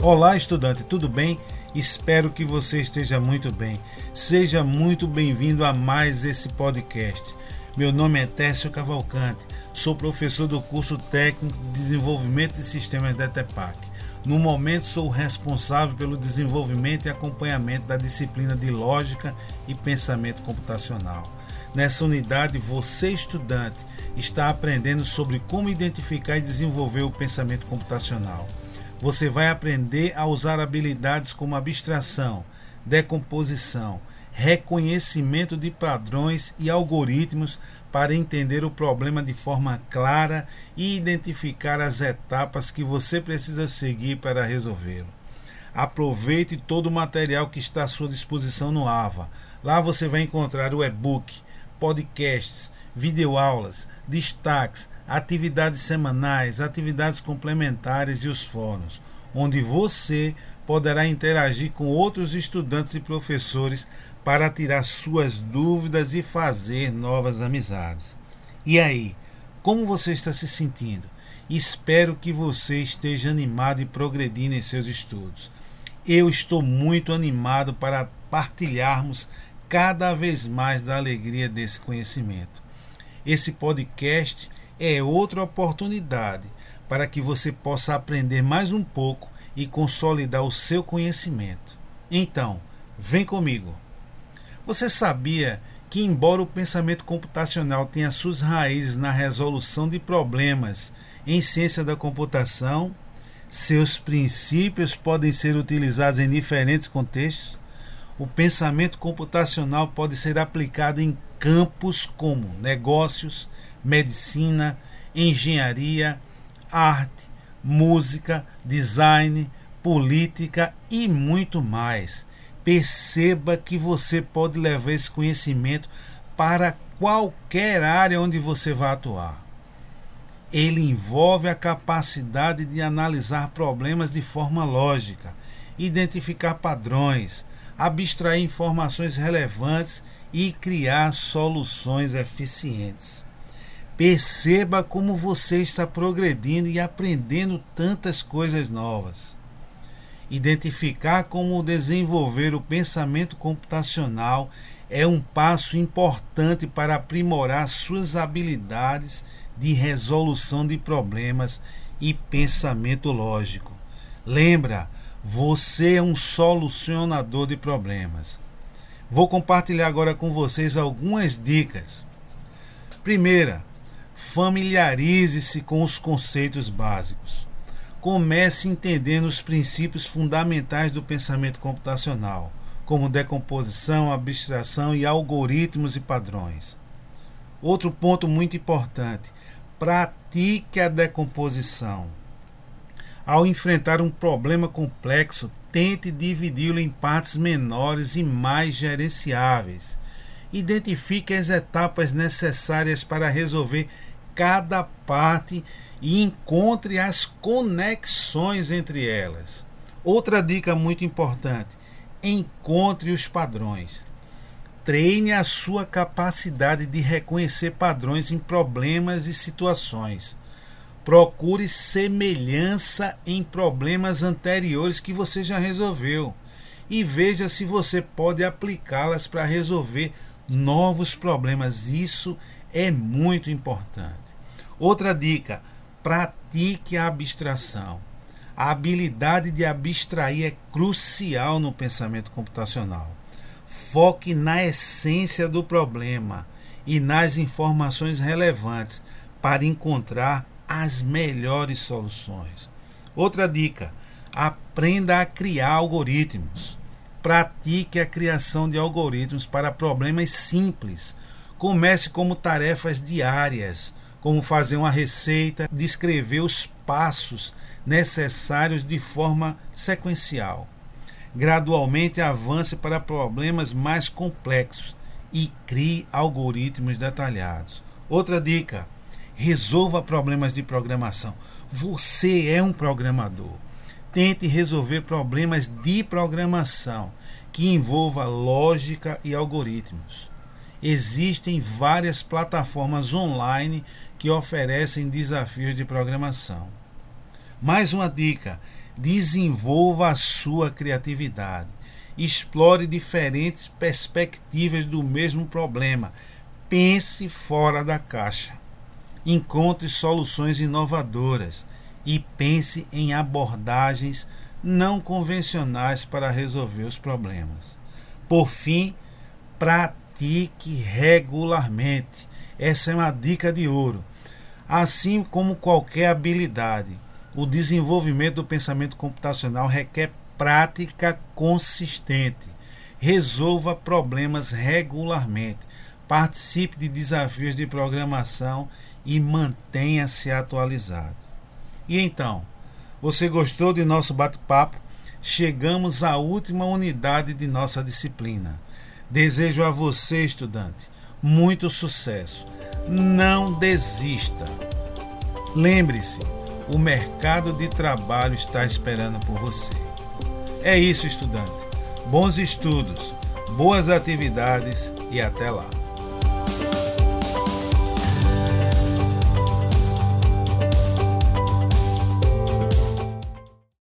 Olá, estudante, tudo bem? Espero que você esteja muito bem. Seja muito bem-vindo a mais esse podcast. Meu nome é Técio Cavalcante, sou professor do curso técnico de desenvolvimento de sistemas da ETEPAC. No momento, sou responsável pelo desenvolvimento e acompanhamento da disciplina de Lógica e Pensamento Computacional. Nessa unidade, você, estudante, está aprendendo sobre como identificar e desenvolver o pensamento computacional. Você vai aprender a usar habilidades como abstração, decomposição, reconhecimento de padrões e algoritmos para entender o problema de forma clara e identificar as etapas que você precisa seguir para resolvê-lo. Aproveite todo o material que está à sua disposição no AVA. Lá você vai encontrar o e-book, podcasts, videoaulas, destaques, atividades semanais, atividades complementares e os fóruns, onde você poderá interagir com outros estudantes e professores para tirar suas dúvidas e fazer novas amizades. E aí, como você está se sentindo? Espero que você esteja animado e progredindo em seus estudos. Eu estou muito animado para partilharmos cada vez mais da alegria desse conhecimento. Esse podcast é outra oportunidade para que você possa aprender mais um pouco e consolidar o seu conhecimento. Então, vem comigo. Você sabia que, embora o pensamento computacional tenha suas raízes na resolução de problemas em ciência da computação, seus princípios podem ser utilizados em diferentes contextos? O pensamento computacional pode ser aplicado em campos como negócios, medicina, engenharia, arte, música, design, política e muito mais perceba que você pode levar esse conhecimento para qualquer área onde você vai atuar. Ele envolve a capacidade de analisar problemas de forma lógica, identificar padrões, abstrair informações relevantes e criar soluções eficientes. Perceba como você está progredindo e aprendendo tantas coisas novas identificar como desenvolver o pensamento computacional é um passo importante para aprimorar suas habilidades de resolução de problemas e pensamento lógico. Lembra, você é um solucionador de problemas. Vou compartilhar agora com vocês algumas dicas. Primeira, familiarize-se com os conceitos básicos comece entendendo os princípios fundamentais do pensamento computacional, como decomposição, abstração e algoritmos e padrões. Outro ponto muito importante: pratique a decomposição. Ao enfrentar um problema complexo, tente dividi-lo em partes menores e mais gerenciáveis. Identifique as etapas necessárias para resolver cada parte e encontre as conexões entre elas. Outra dica muito importante: encontre os padrões. Treine a sua capacidade de reconhecer padrões em problemas e situações. Procure semelhança em problemas anteriores que você já resolveu e veja se você pode aplicá-las para resolver novos problemas. Isso é muito importante. Outra dica: pratique a abstração. A habilidade de abstrair é crucial no pensamento computacional. Foque na essência do problema e nas informações relevantes para encontrar as melhores soluções. Outra dica: aprenda a criar algoritmos. Pratique a criação de algoritmos para problemas simples. Comece como tarefas diárias como fazer uma receita, descrever os passos necessários de forma sequencial. Gradualmente avance para problemas mais complexos e crie algoritmos detalhados. Outra dica: resolva problemas de programação. Você é um programador. Tente resolver problemas de programação que envolva lógica e algoritmos. Existem várias plataformas online que oferecem desafios de programação. Mais uma dica: Desenvolva a sua criatividade. Explore diferentes perspectivas do mesmo problema. Pense fora da caixa. Encontre soluções inovadoras e pense em abordagens não convencionais para resolver os problemas. Por fim, pratique regularmente. Essa é uma dica de ouro. Assim como qualquer habilidade, o desenvolvimento do pensamento computacional requer prática consistente. Resolva problemas regularmente. Participe de desafios de programação e mantenha-se atualizado. E então, você gostou de nosso bate-papo? Chegamos à última unidade de nossa disciplina. Desejo a você, estudante, muito sucesso. Não desista. Lembre-se, o mercado de trabalho está esperando por você. É isso, estudante. Bons estudos, boas atividades e até lá.